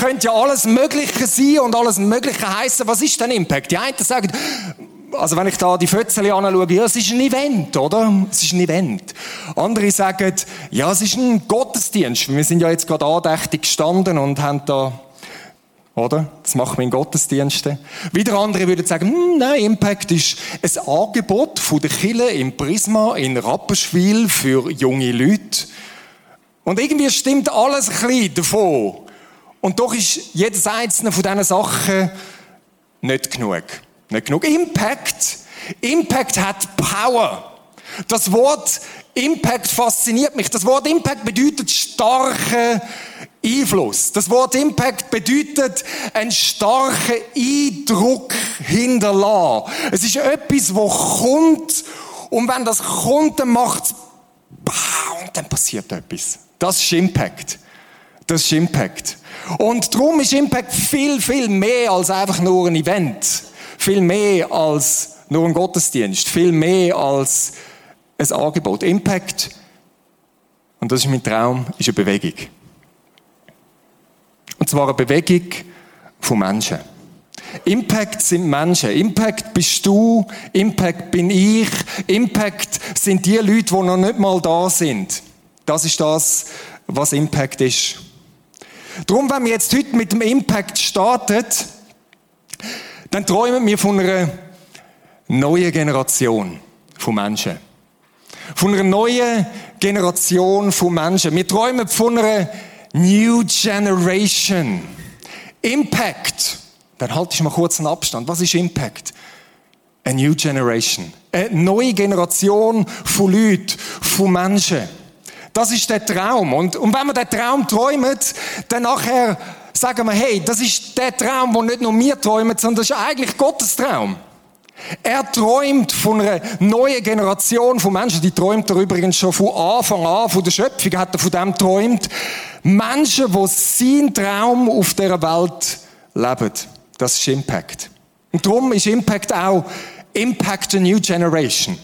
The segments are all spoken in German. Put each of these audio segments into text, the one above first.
könnte ja alles Mögliche sein und alles Mögliche heißen. Was ist denn Impact? Die einen sagen, also wenn ich da die Fötzeli anschaue, ja, es ist ein Event, oder? Es ist ein Event. Andere sagen, ja, es ist ein Gottesdienst. Wir sind ja jetzt gerade andächtig gestanden und haben da, oder? Das machen wir in Gottesdiensten. Wieder andere würden sagen, hm, nein, Impact ist ein Angebot von der Kille im Prisma in Rapperswil für junge Leute. Und irgendwie stimmt alles ein bisschen davon. Und doch ist jedes einzelne von diesen Sachen nicht genug. Nicht genug Impact. Impact hat Power. Das Wort Impact fasziniert mich. Das Wort Impact bedeutet starken Einfluss. Das Wort Impact bedeutet einen starken Eindruck hinterlassen. Es ist etwas, wo kommt und wenn das kommt, dann macht es und dann passiert etwas. Das ist Impact. Das ist Impact. Und darum ist Impact viel, viel mehr als einfach nur ein Event viel mehr als nur ein Gottesdienst, viel mehr als ein Angebot. Impact, und das ist mein Traum, ist eine Bewegung. Und zwar eine Bewegung von Menschen. Impact sind Menschen. Impact bist du. Impact bin ich. Impact sind die Leute, die noch nicht mal da sind. Das ist das, was Impact ist. Darum, wenn wir jetzt heute mit dem Impact starten, dann träumen wir von einer neuen Generation von Menschen. Von einer neuen Generation von Menschen. Wir träumen von einer New Generation. Impact. Dann halte ich mal kurz einen Abstand. Was ist Impact? A New Generation. Eine neue Generation von Leuten, von Menschen. Das ist der Traum. Und, und wenn wir den Traum träumen, dann nachher sagen wir, hey, das ist der Traum, wo nicht nur wir träumen, sondern das ist eigentlich Gottes Traum. Er träumt von einer neuen Generation von Menschen, die träumt er übrigens schon von Anfang an, von der Schöpfung hat er von dem träumt. Menschen, die seinen Traum auf dieser Welt leben. Das ist Impact. Und darum ist Impact auch Impact a New Generation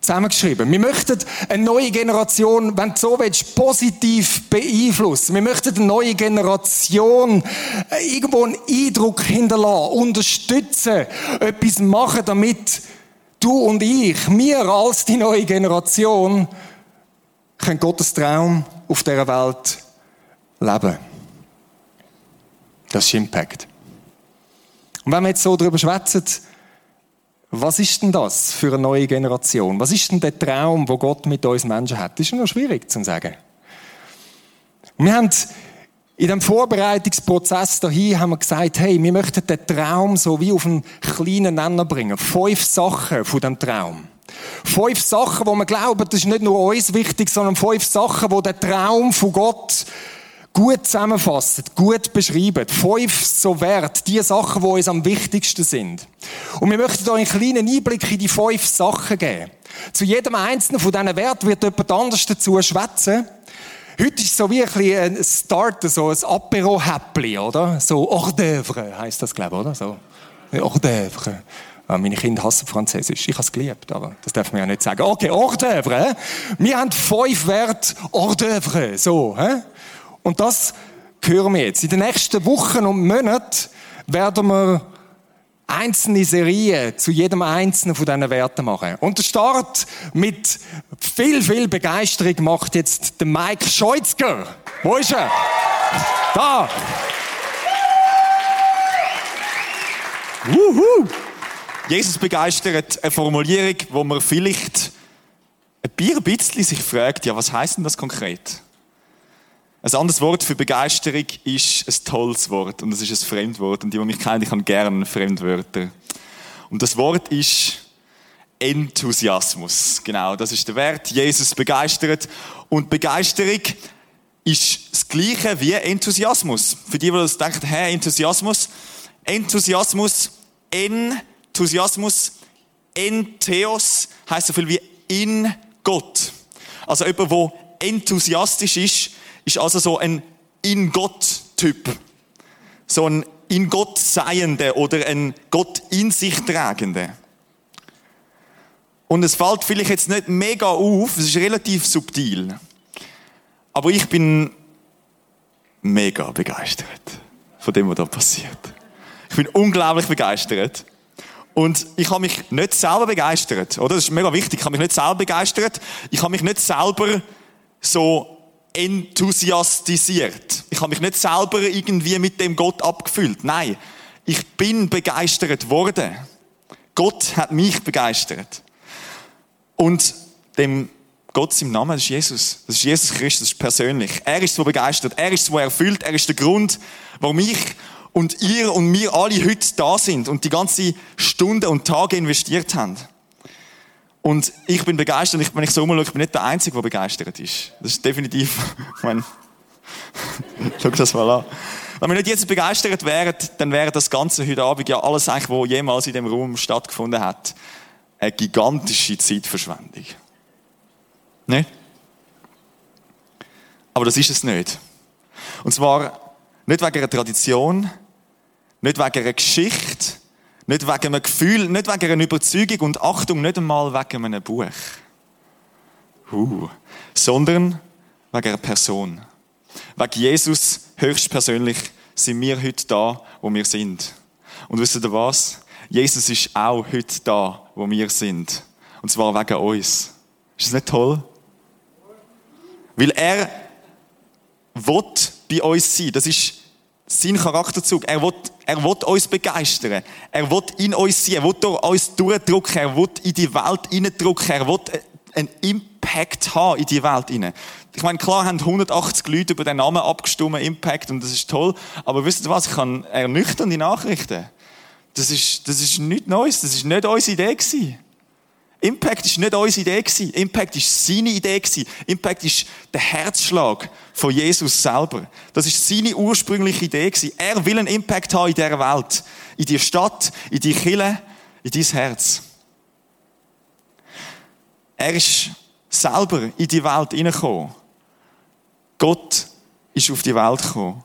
zusammengeschrieben. Wir möchten eine neue Generation, wenn du so willst, positiv beeinflussen. Wir möchten eine neue Generation äh, irgendwo einen Eindruck hinterlassen, unterstützen, etwas machen, damit du und ich, wir als die neue Generation, können Gottes Traum auf dieser Welt leben. Das ist Impact. Und wenn wir jetzt so darüber schwätzen, was ist denn das für eine neue Generation? Was ist denn der Traum, wo Gott mit uns Menschen hat? Das ist noch schwierig zu sagen. wir haben in dem Vorbereitungsprozess dahin haben wir gesagt, hey, wir möchten den Traum so wie auf einen kleinen Nenner bringen. Fünf Sachen von dem Traum. Fünf Sachen, wo wir glauben, das ist nicht nur uns wichtig, sondern fünf Sachen, wo der Traum von Gott gut zusammenfassen, gut beschreiben. Fünf so Wert, die Sachen, die uns am wichtigsten sind. Und wir möchten euch einen kleinen Einblick in die fünf Sachen geben. Zu jedem einzelnen von diesen Werten wird jemand anders dazu schwätzen. Heute ist so wie ein, ein Start, so ein Apero-Häppli, oder? So Hors d'oeuvre heisst das, glaube ich, oder? So. Hors d'oeuvre. Ah, meine Kinder hassen Französisch. Ich habe es geliebt, aber das darf man ja nicht sagen. Okay, Hors d'oeuvre. Wir haben fünf Werte Hors d'oeuvre. So, hä? Und das hören wir jetzt. In den nächsten Wochen und Monaten werden wir einzelne Serien zu jedem einzelnen von diesen Werten machen. Und der Start mit viel, viel Begeisterung macht jetzt der Mike Scheutzger. Wo ist er? Da! Wuhu! Jesus begeistert eine Formulierung, wo man vielleicht ein bisschen sich fragt, ja, was heißt denn das konkret? Ein anderes Wort für Begeisterung ist ein tolles Wort und das ist ein Fremdwort und die, die mich kennen, ich habe gerne Fremdwörter. Und das Wort ist Enthusiasmus. Genau, das ist der Wert. Jesus begeistert und Begeisterung ist das Gleiche wie Enthusiasmus. Für die, die das denken, hä, Enthusiasmus. Enthusiasmus, Enthusiasmus, Entheos heißt so viel wie in Gott. Also jemand, der enthusiastisch ist, ist also so ein in Gott-Typ. So ein in Gott Seiende oder ein Gott in sich Tragende. Und es fällt vielleicht jetzt nicht mega auf, es ist relativ subtil. Aber ich bin mega begeistert. von dem, was da passiert. Ich bin unglaublich begeistert. Und ich habe mich nicht selber begeistert, oder? Das ist mega wichtig. Ich habe mich nicht selber begeistert. Ich habe mich nicht selber so enthusiastisiert. Ich habe mich nicht selber irgendwie mit dem Gott abgefüllt. Nein, ich bin begeistert worden. Gott hat mich begeistert. Und dem Gott im Namen, das ist Jesus. Das ist Jesus Christus, das ist persönlich. Er ist so begeistert, er ist so erfüllt, er ist der Grund, warum ich und ihr und wir alle heute da sind und die ganze Stunde und Tage investiert haben. Und ich bin begeistert, ich, wenn ich so umschaue, ich bin nicht der Einzige, der begeistert ist. Das ist definitiv, ich meine, schau das mal an. Wenn wir nicht jetzt begeistert wären, dann wäre das Ganze heute Abend ja alles eigentlich, was jemals in dem Raum stattgefunden hat, eine gigantische Zeitverschwendung. Nicht? Aber das ist es nicht. Und zwar nicht wegen einer Tradition, nicht wegen einer Geschichte, nicht wegen einem Gefühl, nicht wegen einer Überzeugung und Achtung, nicht einmal wegen einem Buch. Uh, sondern wegen einer Person. Wegen Jesus höchstpersönlich sind wir heute da, wo wir sind. Und wisst ihr was? Jesus ist auch heute da, wo wir sind. Und zwar wegen uns. Ist das nicht toll? Weil er will bei uns sein. Das ist sein Charakterzug. Er will, er will uns begeistern. Er will in uns sein. Er will durch uns durchdrücken. Er will in die Welt hineindrücken. Er will einen Impact haben in die Welt hinein. Ich meine, klar haben 180 Leute über den Namen abgestimmt, Impact, und das ist toll. Aber wisst ihr was? Ich kann ernüchternde Nachrichten. Das ist, das ist nichts Neues. Das ist nicht unsere Idee gewesen. Impact ist nicht unsere Idee gewesen. Impact ist seine Idee gewesen. Impact ist der Herzschlag von Jesus selber. Das ist seine ursprüngliche Idee gewesen. Er will einen Impact haben in dieser Welt. In die Stadt, in die Kille, in dein Herz. Er ist selber in die Welt hineingekommen. Gott ist auf die Welt gekommen.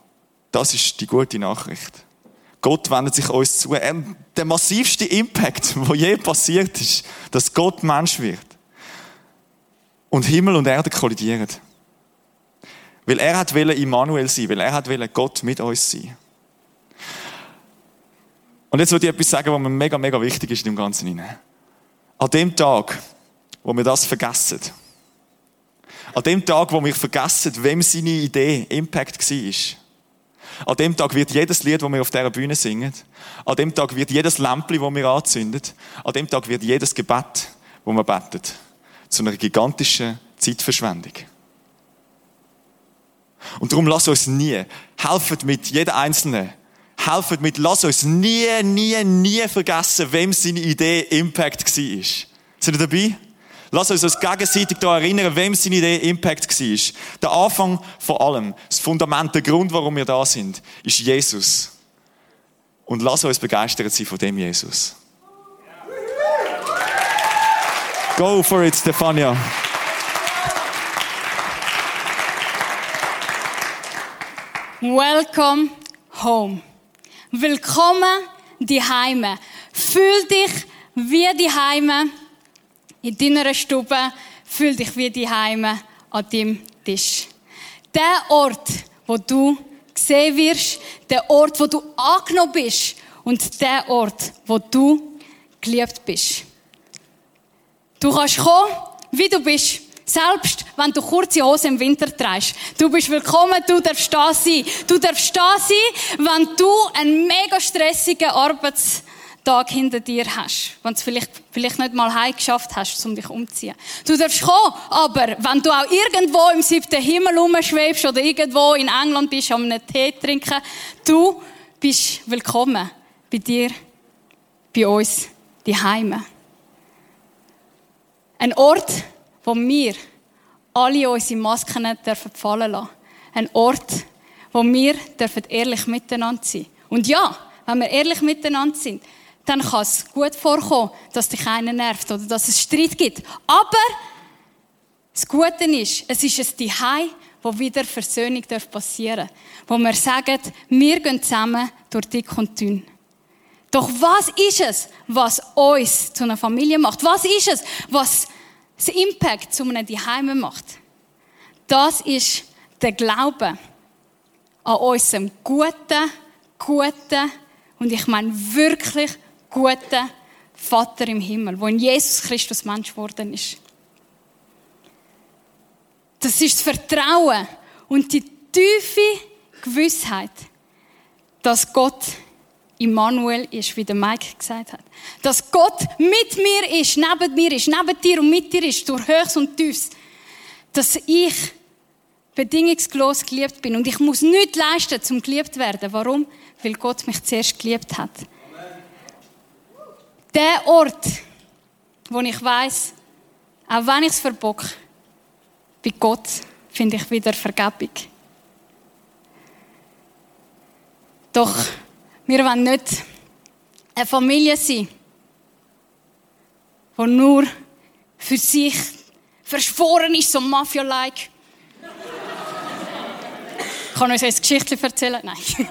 Das ist die gute Nachricht. Gott wendet sich uns zu. Ähm, der massivste Impact, der je passiert ist, dass Gott Mensch wird. Und Himmel und Erde kollidieren. Weil er hat wollen Immanuel sein, weil er hat wollen Gott mit uns sein. Und jetzt würde ich etwas sagen, was mir mega, mega wichtig ist in dem Ganzen. An dem Tag, wo wir das vergessen, an dem Tag, wo wir vergessen, wem seine Idee Impact war, an dem Tag wird jedes Lied, das wir auf dieser Bühne singen, an dem Tag wird jedes Lämpchen, das wir anzünden, an dem Tag wird jedes Gebet, das wir beten, zu einer gigantischen Zeitverschwendung. Und darum lass uns nie, helfet mit jedem Einzelnen, helfet mit, lass uns nie, nie, nie vergessen, wem seine Idee Impact war. Sind ihr dabei? Lass uns uns gegenseitig daran erinnern, wem seine Idee Impact war. Der Anfang von allem, das Fundament, der Grund, warum wir da sind, ist Jesus. Und lass uns begeistert sein von dem Jesus. Go for it, Stefania. Welcome home. Willkommen die Heime. Fühl dich wie die Heime in deiner Stube, fühl dich wie die Heime an deinem Tisch. Der Ort, wo du gesehen wirst, der Ort, wo du angenommen bist und der Ort, wo du geliebt bist. Du kannst kommen, wie du bist. Selbst wenn du kurze Hose im Winter trägst. Du bist willkommen, du darfst da sein. Du darfst da sein, wenn du einen mega stressigen Arbeitstag hinter dir hast. Wenn du vielleicht, vielleicht nicht mal heim geschafft hast, um dich umzuziehen. Du darfst kommen, aber wenn du auch irgendwo im siebten Himmel rumschwebst oder irgendwo in England bist, am einen Tee trinken, du bist willkommen bei dir, bei uns, die Heime. Ein Ort, wo wir alle unsere Masken dürfen fallen lassen. Ein Ort, wo wir dürfen ehrlich miteinander sein. Und ja, wenn wir ehrlich miteinander sind, dann kann es gut vorkommen, dass dich einer nervt oder dass es Streit gibt. Aber das Gute ist, es ist ein Zuhause, wo wieder Versöhnung passieren darf. Wo wir sagen, wir gehen zusammen durch dick und dünn. Doch was ist es, was uns zu einer Familie macht? Was ist es, was das Impact zu einem Zuhause macht? Das ist der Glaube an unserem guten, guten, und ich meine wirklich guten Vater im Himmel, wo in Jesus Christus Mensch geworden ist. Das ist das Vertrauen und die tiefe Gewissheit, dass Gott Immanuel ist, wie der Mike gesagt hat. Dass Gott mit mir ist, neben mir ist, neben dir und mit dir ist, durch Höchst und Tiefs. Dass ich bedingungslos geliebt bin. Und ich muss nichts leisten, um geliebt zu werden. Warum? Weil Gott mich zuerst geliebt hat. Der Ort, wo ich weiß, auch wenn ich es verbocke, bei Gott finde ich wieder Vergebung. Doch wir wollen nicht eine Familie sein, die nur für sich verschworen ist, so Mafia-like. Ich kann euch eine Geschichte erzählen? Nein.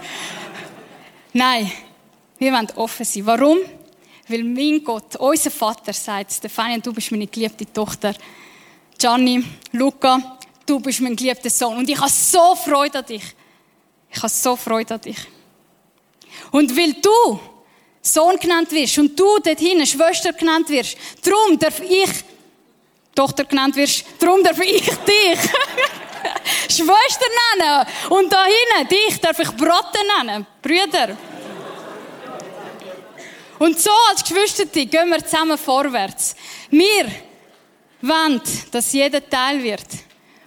Nein, wir wollen offen sein. Warum? Weil mein Gott, unser Vater, sagt, Stefania, du bist meine geliebte Tochter. Gianni, Luca, du bist mein geliebter Sohn. Und ich habe so Freude an dich. Ich habe so Freude an dich. Und weil du Sohn genannt wirst und du dort hinten Schwester genannt wirst, darum darf ich Tochter genannt wirst, darum darf ich dich Schwester nennen. Und da hinten, dich darf ich Brote nennen. Brüder. Und so als Geschwister gehen wir zusammen vorwärts. Wir wollen, dass jeder Teil wird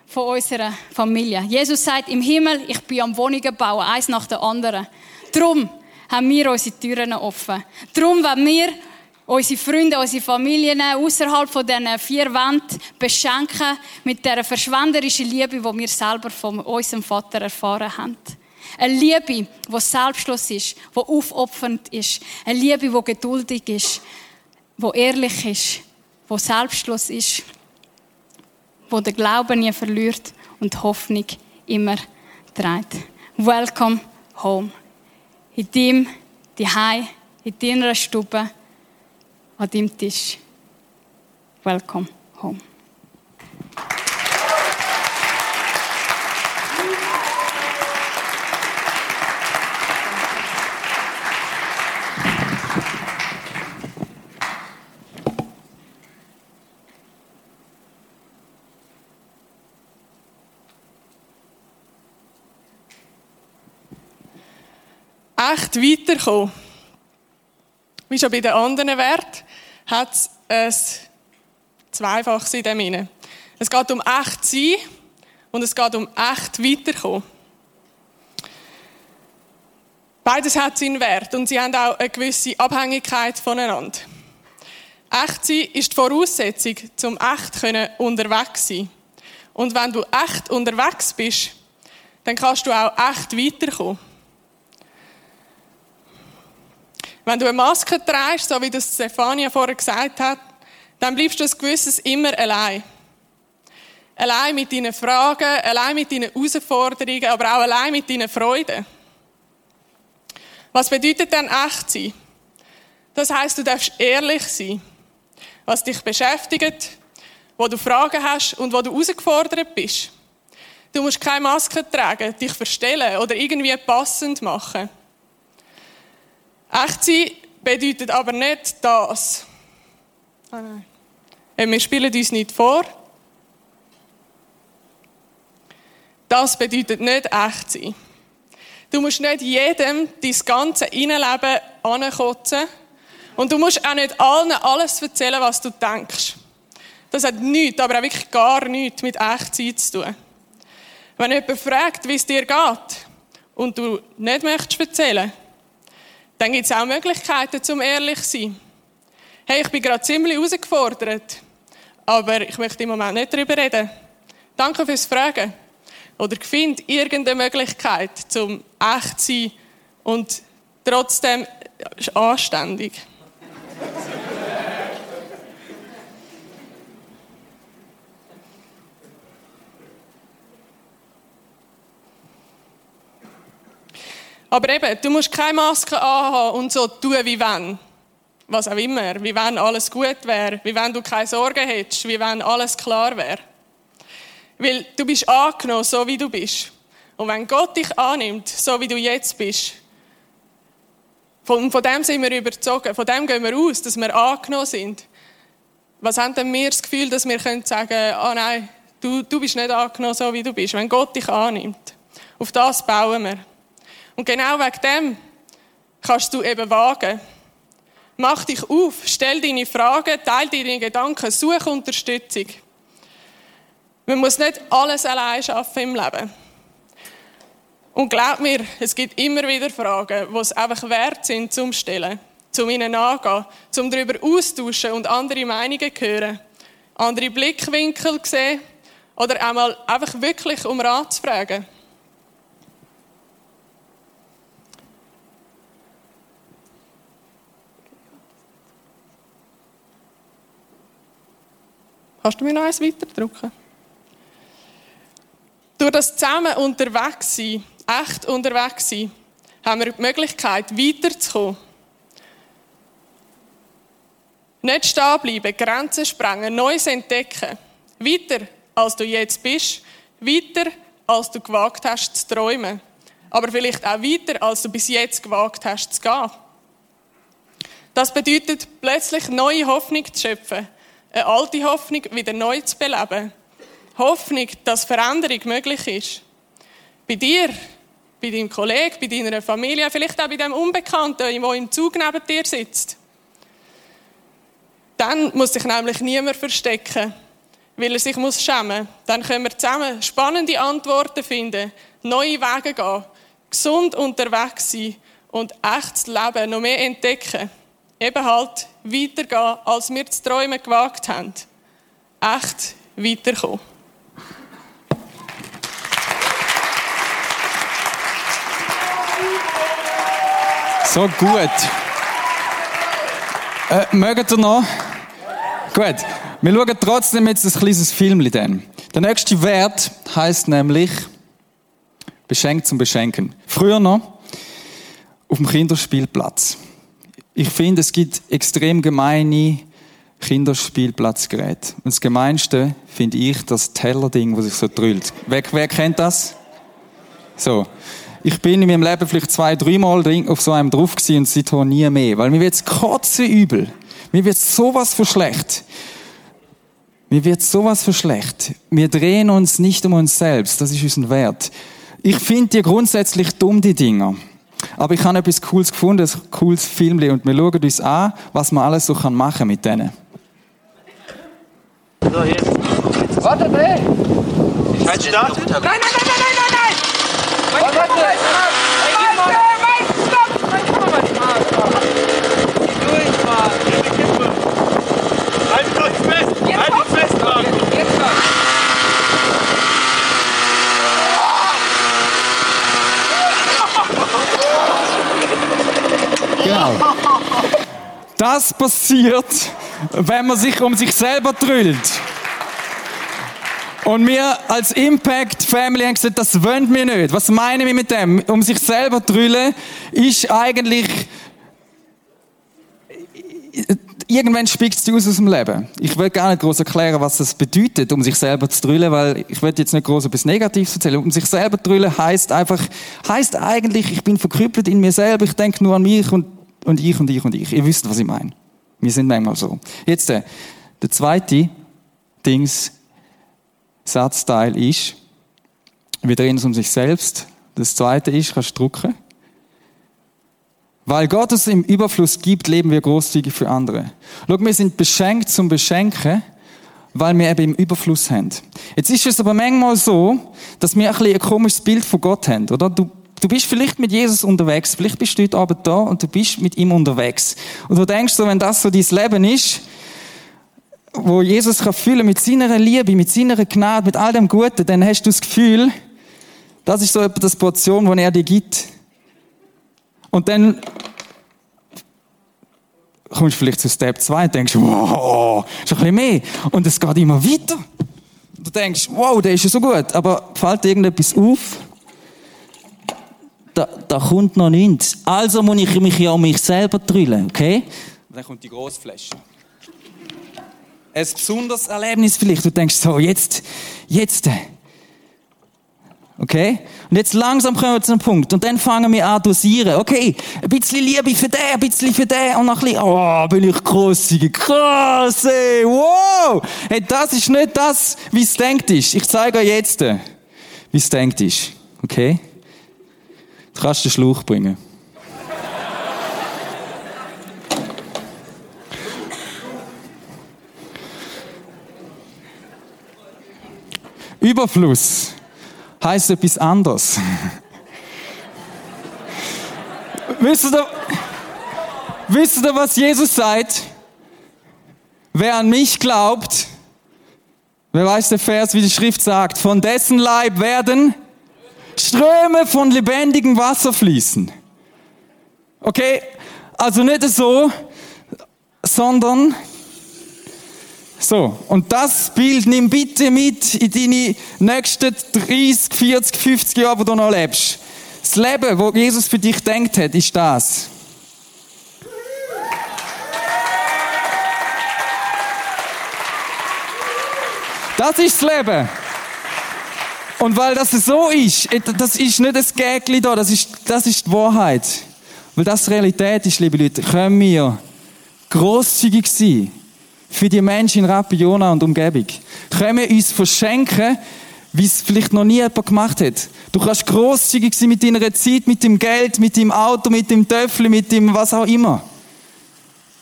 von unserer Familie. Jesus sagt im Himmel, ich bin am Wohnungen bauen, eins nach der anderen. Darum haben wir unsere Türen offen. Darum wollen wir unsere Freunde, unsere Familien außerhalb von diesen vier Wänden beschenken mit der verschwenderischen Liebe, die wir selber von unserem Vater erfahren haben. Eine Liebe, die selbstlos ist, die aufopfernd ist. Eine Liebe, die geduldig ist, die ehrlich ist, die selbstlos ist, die den Glauben nie verliert und Hoffnung immer trägt. Welcome home. In deinem Zuhause, in deiner Stube, an deinem Tisch. Welcome home. Echt weiterkommen, wie schon bei den anderen Werten, hat es ein Zweifaches in dem Sinne. Es geht um echt sein und es geht um echt weiterkommen. Beides hat seinen Wert und sie haben auch eine gewisse Abhängigkeit voneinander. Echt sein ist die Voraussetzung, um echt unterwegs zu sein. Und wenn du echt unterwegs bist, dann kannst du auch echt weiterkommen. Wenn du eine Maske trägst, so wie das Stefania vorher gesagt hat, dann bleibst du ein gewisses immer allein. Allein mit deinen Fragen, allein mit deinen Herausforderungen, aber auch allein mit deinen Freuden. Was bedeutet denn echt sein? Das heißt, du darfst ehrlich sein, was dich beschäftigt, wo du Fragen hast und wo du herausgefordert bist. Du musst keine Maske tragen, dich verstellen oder irgendwie passend machen. Echt sein bedeutet aber nicht das. Oh nein. Wir spielen uns nicht vor. Das bedeutet nicht echt sein. Du musst nicht jedem dein ganze Innenleben ankotzen. Und du musst auch nicht allen alles erzählen, was du denkst. Das hat nichts, aber auch wirklich gar nichts mit Echtzeit zu tun. Wenn jemand fragt, wie es dir geht, und du nicht möchtest erzählen, dann gibt es auch Möglichkeiten, zum ehrlich zu sein. Hey, ich bin gerade ziemlich herausgefordert, aber ich möchte im Moment nicht darüber reden. Danke fürs Fragen. Oder find irgendeine Möglichkeit, zum echt zu sein und trotzdem anständig. Aber eben, du musst keine Maske anhaben und so tun, wie wenn. Was auch immer. Wie wenn alles gut wäre. Wie wenn du keine Sorgen hättest. Wie wenn alles klar wäre. Weil du bist angenommen, so wie du bist. Und wenn Gott dich annimmt, so wie du jetzt bist, Von, von dem sind wir überzogen. Von dem gehen wir aus, dass wir angenommen sind. Was haben denn wir das Gefühl, dass wir können sagen, ah oh nein, du, du bist nicht angenommen, so wie du bist, wenn Gott dich annimmt. Auf das bauen wir. Und genau wegen dem kannst du eben wagen. Mach dich auf, stell deine Fragen, teile deine Gedanken, such Unterstützung. Man muss nicht alles allein schaffen im Leben. Und glaub mir, es gibt immer wieder Fragen, die es einfach wert sind zum Stellen, zum ihnen nachgehen, zum darüber austauschen und andere Meinungen hören, andere Blickwinkel sehen oder einmal einfach wirklich um Rat zu fragen. Kannst du mir noch eins weiterdrücken? Durch das zusammen unterwegs sein, echt unterwegs sein, haben wir die Möglichkeit, weiterzukommen. Nicht stehen bleiben, Grenzen sprengen, Neues entdecken. Weiter, als du jetzt bist. Weiter, als du gewagt hast zu träumen. Aber vielleicht auch weiter, als du bis jetzt gewagt hast zu gehen. Das bedeutet, plötzlich neue Hoffnung zu schöpfen. Eine alte Hoffnung wieder neu zu beleben. Hoffnung, dass Veränderung möglich ist. Bei dir, bei deinem Kollegen, bei deiner Familie, vielleicht auch bei dem Unbekannten, der im Zug neben dir sitzt. Dann muss sich nämlich niemand verstecken, weil er sich muss schämen. Dann können wir zusammen spannende Antworten finden, neue Wege gehen, gesund unterwegs sein und echtes Leben noch mehr entdecken. Eben halt weitergehen, als wir zu träumen gewagt haben. Echt weiterkommen. So gut. Äh, mögt ihr noch? Gut. Wir schauen trotzdem jetzt ein kleines Film dann. Der nächste Wert heißt nämlich beschenkt zum Beschenken. Früher noch auf dem Kinderspielplatz. Ich finde, es gibt extrem gemeine Kinderspielplatzgeräte. Und das Gemeinste finde ich das Tellerding, das sich so drüllt. Wer, wer kennt das? So. Ich bin in meinem Leben vielleicht zwei, dreimal auf so einem drauf gewesen und seitdem nie mehr. Weil mir wird's kotzen übel. Mir wird sowas von schlecht. Mir wird sowas von schlecht. Wir drehen uns nicht um uns selbst. Das ist unser Wert. Ich finde die grundsätzlich dumm, die Dinger. Aber ich habe etwas Cooles gefunden, ein cooles Film, und wir schauen uns an, was man alles so machen kann mit denen. So, jetzt. Warte, dreh! Halt, startet. Nein, nein, nein, nein, nein, nein, nein! Warte, warte! Meister, stopp! Nein, guck mal, die Maßnahme. Durch, Mann! Halt euch fest! Halt fest, Mann! Jetzt schon! Genau. Das passiert, wenn man sich um sich selber drüllt. Und wir als Impact Family haben gesagt, das wollen wir nicht. Was meinen wir mit dem? Um sich selber drüllen ist eigentlich, irgendwann spickt es aus aus dem Leben. Ich will gar nicht groß erklären, was das bedeutet, um sich selber zu drüllen, weil ich will jetzt nicht groß etwas Negatives erzählen. Um sich selber drüllen heißt einfach, heißt eigentlich, ich bin verkrüppelt in mir selber, ich denke nur an mich und, und ich und ich und ich. Ihr wisst, was ich meine. Wir sind manchmal so. Jetzt, der, der zweite Dings, Satzteil ist, wir drehen es um sich selbst. Das zweite ist, kannst du drucken. Weil Gott es im Überfluss gibt, leben wir großzügig für andere. Schau, wir sind beschenkt zum Beschenken, weil wir eben im Überfluss haben. Jetzt ist es aber manchmal so, dass wir ein, ein komisches Bild von Gott haben, oder? Du, du bist vielleicht mit Jesus unterwegs, vielleicht bist du heute Abend da und du bist mit ihm unterwegs. Und du denkst so, wenn das so dein Leben ist, wo Jesus kann füllen mit seiner Liebe, mit seiner Gnade, mit all dem Guten, dann hast du das Gefühl, das ist so etwa das Portion, die er dir gibt. Und dann kommst du vielleicht zu Step 2 und denkst, wow, ist ein bisschen mehr. Und es geht immer weiter. Du denkst, wow, der ist ja so gut. Aber fällt dir irgendetwas auf? Da, da kommt noch nichts. Also muss ich mich ja um mich selber drüllen, okay? Und dann kommt die Großfläche. Ein besonderes Erlebnis vielleicht. Du denkst so, jetzt, jetzt. Okay? Und jetzt langsam kommen wir zu einem Punkt. Und dann fangen wir an dosieren. Okay, ein bisschen Liebe für den, ein bisschen für den und noch ein bisschen, oh, bin ich grosszügig. Krass, ey, wow! Hey, das ist nicht das, wie es denkt ist. Ich zeige euch jetzt, wie es denkt ist. Okay? Du kannst den Schluch bringen. Überfluss heißt etwas anderes. wisst, ihr, wisst ihr, was Jesus sagt? Wer an mich glaubt, wer weiß der Vers, wie die Schrift sagt, von dessen Leib werden Ströme von lebendigem Wasser fließen. Okay, also nicht so, sondern so, und das Bild nimm bitte mit in deine nächsten 30, 40, 50 Jahre, wo du noch lebst. Das Leben, wo Jesus für dich denkt hat, ist das. Das ist das Leben. Und weil das so ist, das ist nicht ein Gägli da, das ist, das ist die Wahrheit. Weil das Realität ist, liebe Leute, können wir grosszügig sein für die Menschen in Rapiona und Umgebung. Können wir uns verschenken, wie es vielleicht noch nie jemand gemacht hat. Du kannst grosszügig sein mit deiner Zeit, mit dem Geld, mit dem Auto, mit dem Töffel, mit dem was auch immer.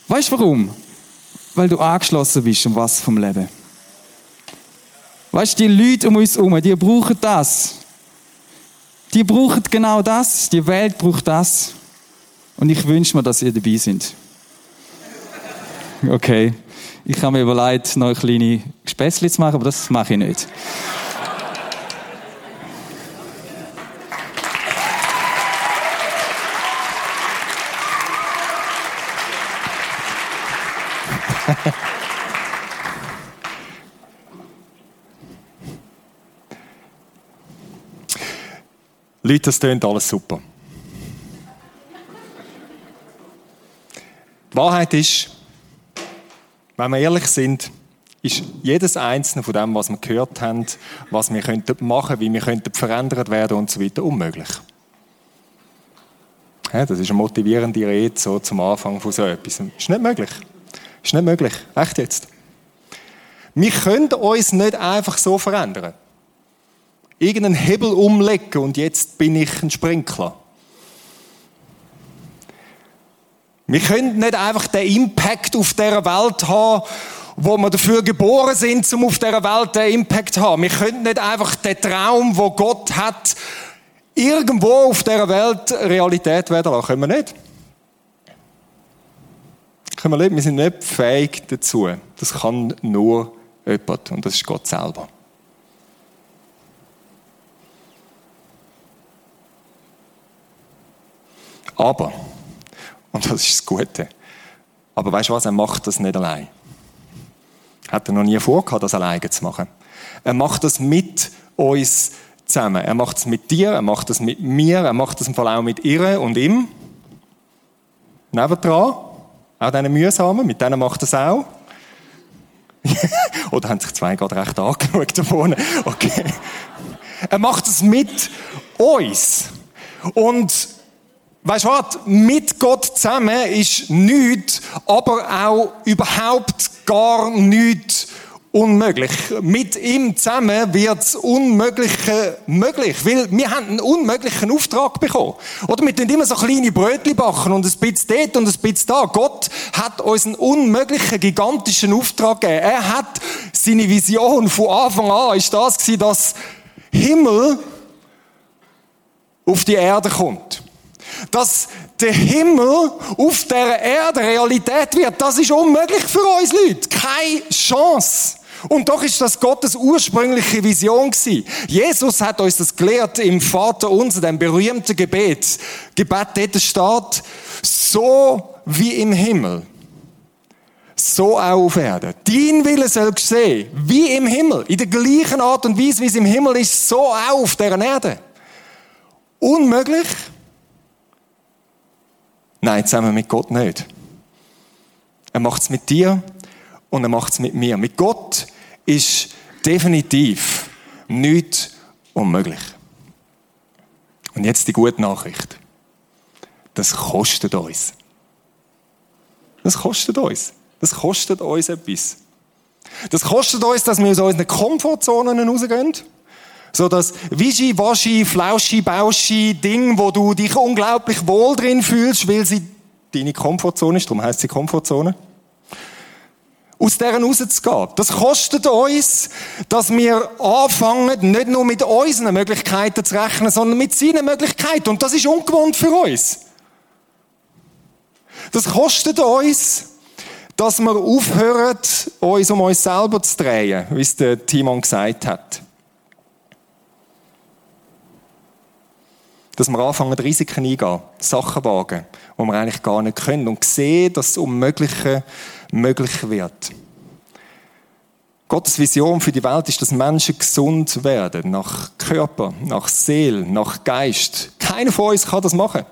Weißt du warum? Weil du angeschlossen bist um was vom Leben. Weißt du, die Leute um uns herum, die brauchen das. Die brauchen genau das. Die Welt braucht das. Und ich wünsche mir, dass ihr dabei sind. Okay. Ich habe mir überlegt, noch ein kleine Späßchen zu machen, aber das mache ich nicht. Leute, das klingt alles super. Die Wahrheit ist, wenn wir ehrlich sind, ist jedes einzelne von dem, was wir gehört haben, was wir könnten machen, wie wir könnten verändert werden und so weiter, unmöglich. Ja, das ist eine motivierende Rede so zum Anfang von so etwas. Ist nicht möglich. Ist nicht möglich. Echt jetzt. Wir können uns nicht einfach so verändern. Irgendeinen Hebel umlegen und jetzt bin ich ein Sprinkler. Wir können nicht einfach den Impact auf dieser Welt haben, wo wir dafür geboren sind, um auf dieser Welt den Impact zu haben. Wir können nicht einfach den Traum, wo Gott hat, irgendwo auf dieser Welt Realität werden lassen. Können wir nicht. Können wir nicht. Wir sind nicht fähig dazu. Das kann nur jemand und das ist Gott selber. Aber und das ist das Gute. Aber weißt du was? Er macht das nicht allein. Hat er noch nie vorgehabt, das alleine zu machen. Er macht das mit uns zusammen. Er macht es mit dir, er macht es mit mir, er macht es im Fall auch mit ihr und ihm. Nebendran. Auch diese mühsamen, mit denen macht er es auch. Oder haben sich zwei gerade recht angeschaut da vorne? Okay. Er macht es mit uns. Und Weißt du was? Mit Gott zusammen ist nichts, aber auch überhaupt gar nichts unmöglich. Mit ihm zusammen wird das Unmögliche möglich. Weil wir haben einen unmöglichen Auftrag bekommen. Oder wir tun immer so kleine Brötchen backen und ein bisschen dort und ein bisschen da. Gott hat uns einen unmöglichen, gigantischen Auftrag gegeben. Er hat seine Vision von Anfang an, ist das gewesen, dass Himmel auf die Erde kommt dass der Himmel auf der Erde Realität wird, das ist unmöglich für uns Leute. Keine Chance. Und doch ist das Gottes ursprüngliche Vision gewesen. Jesus hat uns das gelehrt im Vater unser, dem berühmten Gebet. Gebet dort steht, so wie im Himmel. So auch auf Erden. Dein Wille soll geschehen, wie im Himmel. In der gleichen Art und Weise, wie es im Himmel ist, so auch auf der Erde. Unmöglich? Nein, zusammen mit Gott nicht. Er macht es mit dir und er macht es mit mir. Mit Gott ist definitiv nichts unmöglich. Und jetzt die gute Nachricht. Das kostet uns. Das kostet uns. Das kostet uns etwas. Das kostet uns, dass wir aus unseren Komfortzonen rausgehen. So das Wischi, Waschi, Flauschi, Bauschi Ding, wo du dich unglaublich wohl drin fühlst, weil sie deine Komfortzone ist, darum heisst sie Komfortzone. Aus deren rauszugehen. Das kostet uns, dass wir anfangen, nicht nur mit unseren Möglichkeiten zu rechnen, sondern mit seinen Möglichkeiten. Und das ist ungewohnt für uns. Das kostet uns, dass wir aufhören, uns um uns selber zu drehen, wie es der Timon gesagt hat. Dass wir anfangen, Risiken eingehen, Sachen wagen, die wir eigentlich gar nicht können und sehen, dass das Unmögliche möglich wird. Gottes Vision für die Welt ist, dass Menschen gesund werden, nach Körper, nach Seele, nach Geist. Keiner von uns kann das machen.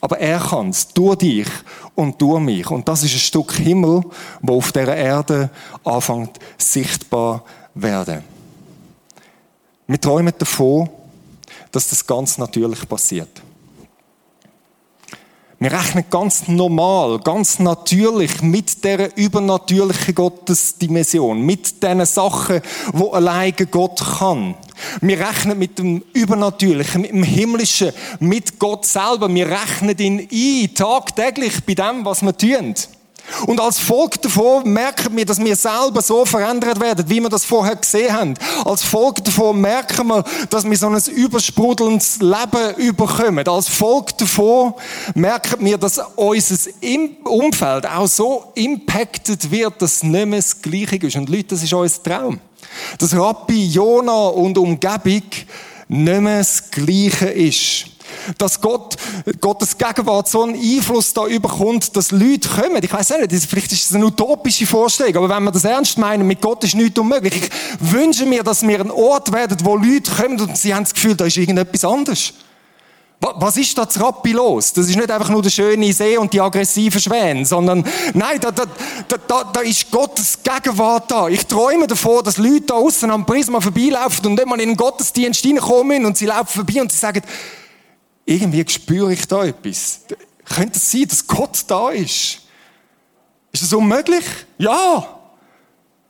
Aber er kann es, durch dich und durch mich. Und das ist ein Stück Himmel, wo auf der Erde anfängt sichtbar werden. Wir träumen davon, dass das ganz natürlich passiert. Wir rechnen ganz normal, ganz natürlich mit der übernatürlichen Gottesdimension, mit den Sachen, wo alleine Gott kann. Wir rechnen mit dem Übernatürlichen, mit dem Himmlischen, mit Gott selber. Wir rechnen ihn ein, tagtäglich bei dem, was wir tun. Und als Folge davon merken wir, dass wir selber so verändert werden, wie wir das vorher gesehen haben. Als Folge davon merken wir, dass wir so ein übersprudelndes Leben überkommen. Als Folge davon merken wir, dass unser Umfeld auch so impacted wird, dass es nicht mehr das Gleiche ist. Und Leute, das ist unser Traum. Dass Rabbi Jona und Umgebung nicht mehr das Gleiche ist dass Gott, Gottes Gegenwart so einen Einfluss da überkommt, dass Leute kommen. Ich weiß nicht, vielleicht ist das eine utopische Vorstellung, aber wenn wir das ernst meinen, mit Gott ist nichts unmöglich. Ich wünsche mir, dass wir ein Ort werden, wo Leute kommen und sie haben das Gefühl, da ist irgendetwas anderes. Was ist da zu Rappi los? Das ist nicht einfach nur der schöne See und die aggressiven Schwäne, sondern nein, da, da, da, da ist Gottes Gegenwart da. Ich träume davon, dass Leute da außen am Prisma vorbeilaufen und nicht mal in den Gottesdienst reinkommen und sie laufen vorbei und sie sagen, irgendwie spüre ich da etwas. Könnte es sein, dass Gott da ist? Ist das unmöglich? Ja.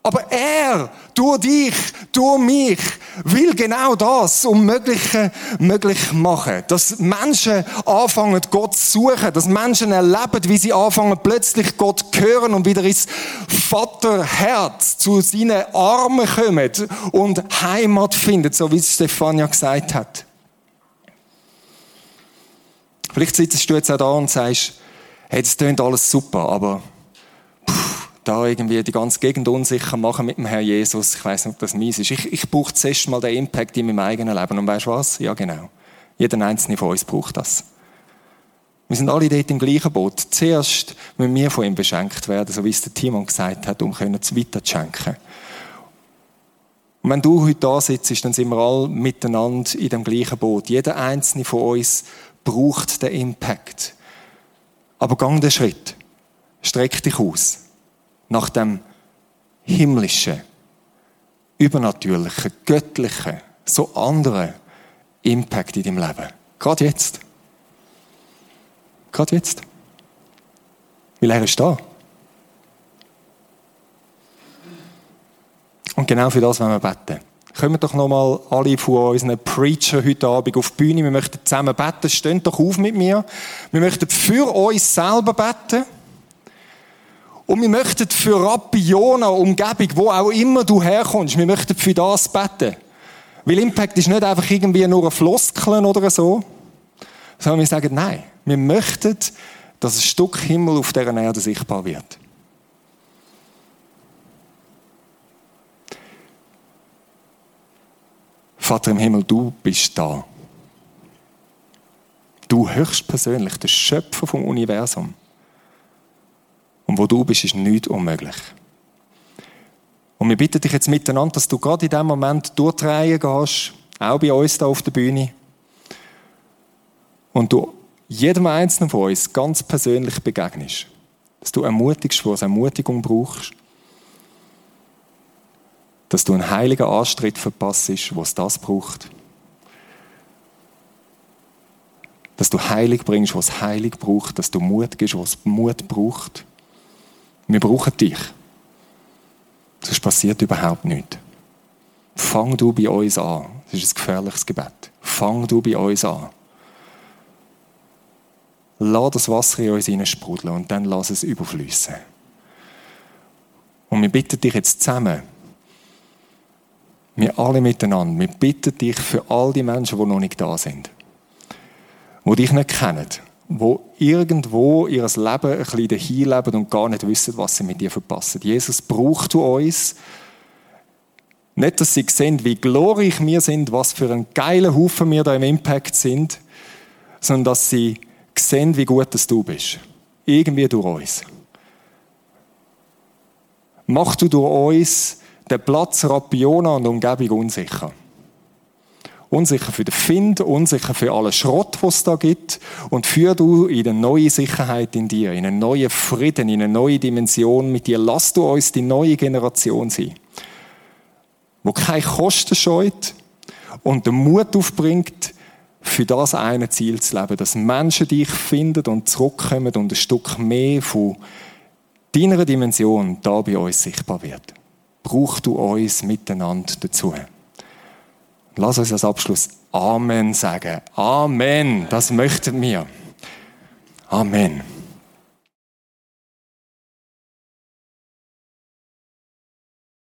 Aber er, durch dich, durch mich, will genau das Unmögliche möglich machen. Dass Menschen anfangen, Gott zu suchen. Dass Menschen erleben, wie sie anfangen, plötzlich Gott hören und wieder ins Vaterherz zu seinen Armen kommen und Heimat finden, so wie es Stefania gesagt hat. Vielleicht sitzt du jetzt auch da und sagst, hey, das klingt alles super, aber da irgendwie die ganze Gegend unsicher machen mit dem Herrn Jesus, ich weiß nicht, ob das mies ist. Ich, ich brauche zuerst mal den Impact in meinem eigenen Leben. Und weißt du was? Ja, genau. Jeder einzelne von uns braucht das. Wir sind alle dort im gleichen Boot. Zuerst müssen wir von ihm beschenkt werden, so wie es der Timon gesagt hat, um es weiter zu schenken. Und wenn du heute da sitzt, dann sind wir alle miteinander in dem gleichen Boot. Jeder einzelne von uns braucht den Impact. Aber gang den Schritt. Streck dich aus. Nach dem himmlischen, übernatürlichen, göttlichen, so anderen Impact in deinem Leben. Gerade jetzt. Gerade jetzt. Weil er ist da. Und genau für das wollen wir beten. Kommen doch nochmal alle von unseren Preacher heute Abend auf die Bühne. Wir möchten zusammen beten. Steht doch auf mit mir. Wir möchten für uns selber beten. Und wir möchten für Rapiona, Umgebung, wo auch immer du herkommst, wir möchten für das beten. Weil Impact ist nicht einfach irgendwie nur ein Floskeln oder so, sondern wir sagen, nein, wir möchten, dass ein Stück Himmel auf dieser Erde sichtbar wird. Vater im Himmel, du bist da. Du höchstpersönlich, der Schöpfer vom Universum. Und wo du bist, ist nichts unmöglich. Und wir bitten dich jetzt miteinander, dass du gerade in diesem Moment durchdrehen gehst, auch bei uns da auf der Bühne. Und du jedem Einzelnen von uns ganz persönlich begegnest. Dass du ermutigst, wo es Ermutigung brauchst dass du einen heiligen Anstritt verpasst, wo es das braucht. Dass du Heilig bringst, was Heilig braucht, dass du Mut gibst, was Mut braucht. Wir brauchen dich. Sonst passiert überhaupt nichts. Fang du bei uns an. Das ist ein gefährliches Gebet. Fang du bei uns an. Lass das Wasser in uns hineinsprudeln und dann lass es überfließen. Und wir bitten dich jetzt zusammen, wir alle miteinander, wir bitten dich für all die Menschen, die noch nicht da sind, die dich nicht kennen, die irgendwo ihr Leben ein bisschen dahin leben und gar nicht wissen, was sie mit dir verpassen. Jesus, braucht du uns, nicht, dass sie sehen, wie glorreich wir sind, was für ein geiler Haufen wir da im Impact sind, sondern dass sie sehen, wie gut dass du bist. Irgendwie durch uns. Mach du durch uns den Platz Rapiona und Umgebung unsicher. Unsicher für den Find, unsicher für alle Schrott, was es da gibt. Und führ du in eine neue Sicherheit in dir, in einen neuen Frieden, in eine neue Dimension mit dir. Lass du uns die neue Generation sein, wo keine Kosten scheut und den Mut aufbringt, für das eine Ziel zu leben, dass Menschen dich finden und zurückkommen und ein Stück mehr von deiner Dimension da bei uns sichtbar wird. Brauchst du uns miteinander dazu. Lass uns als Abschluss Amen sagen. Amen. Das möchten wir. Amen.